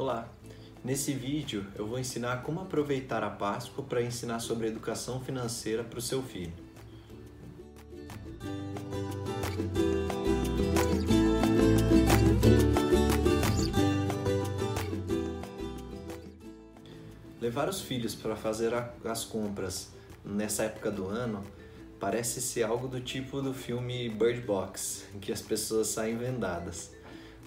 Olá! Nesse vídeo eu vou ensinar como aproveitar a Páscoa para ensinar sobre educação financeira para o seu filho. Levar os filhos para fazer as compras nessa época do ano parece ser algo do tipo do filme Bird Box, em que as pessoas saem vendadas.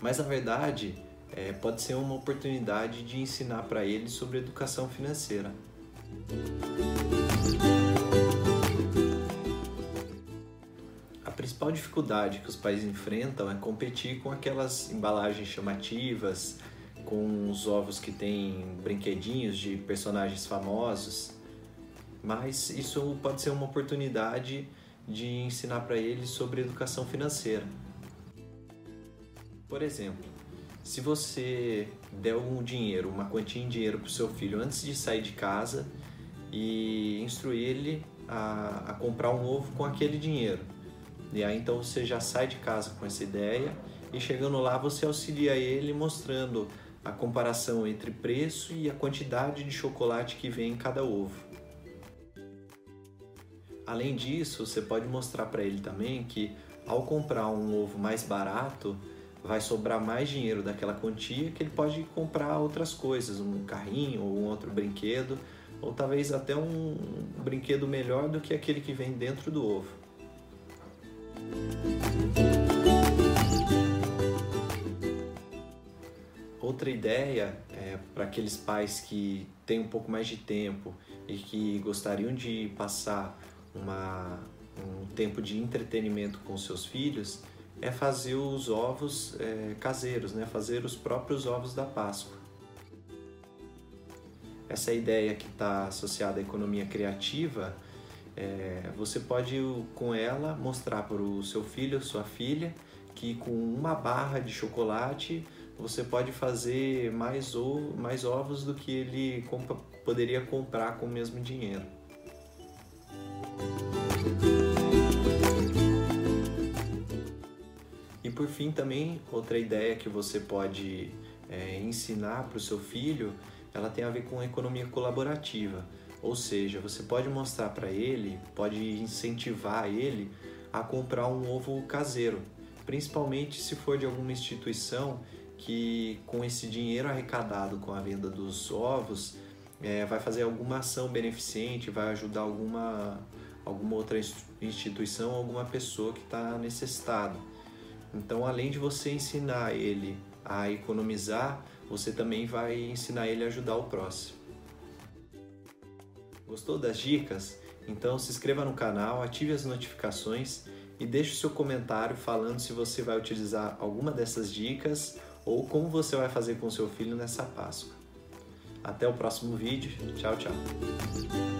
Mas na verdade, é, pode ser uma oportunidade de ensinar para eles sobre educação financeira. A principal dificuldade que os pais enfrentam é competir com aquelas embalagens chamativas, com os ovos que têm brinquedinhos de personagens famosos, mas isso pode ser uma oportunidade de ensinar para eles sobre educação financeira. Por exemplo, se você der um dinheiro, uma quantia em dinheiro para o seu filho antes de sair de casa e instruir ele a, a comprar um ovo com aquele dinheiro. E aí então você já sai de casa com essa ideia e chegando lá você auxilia ele mostrando a comparação entre preço e a quantidade de chocolate que vem em cada ovo. Além disso, você pode mostrar para ele também que ao comprar um ovo mais barato, vai sobrar mais dinheiro daquela quantia que ele pode comprar outras coisas, um carrinho ou um outro brinquedo, ou talvez até um brinquedo melhor do que aquele que vem dentro do ovo. Outra ideia é para aqueles pais que têm um pouco mais de tempo e que gostariam de passar uma, um tempo de entretenimento com seus filhos é fazer os ovos é, caseiros, né? fazer os próprios ovos da Páscoa. Essa ideia que está associada à economia criativa, é, você pode com ela mostrar para o seu filho, sua filha, que com uma barra de chocolate você pode fazer mais, mais ovos do que ele poderia comprar com o mesmo dinheiro. Fim também outra ideia que você pode é, ensinar para o seu filho, ela tem a ver com a economia colaborativa. Ou seja, você pode mostrar para ele, pode incentivar ele a comprar um ovo caseiro, principalmente se for de alguma instituição que com esse dinheiro arrecadado com a venda dos ovos é, vai fazer alguma ação beneficente, vai ajudar alguma, alguma outra instituição, alguma pessoa que está necessitada. Então, além de você ensinar ele a economizar, você também vai ensinar ele a ajudar o próximo. Gostou das dicas? Então se inscreva no canal, ative as notificações e deixe o seu comentário falando se você vai utilizar alguma dessas dicas ou como você vai fazer com seu filho nessa Páscoa. Até o próximo vídeo. Tchau, tchau.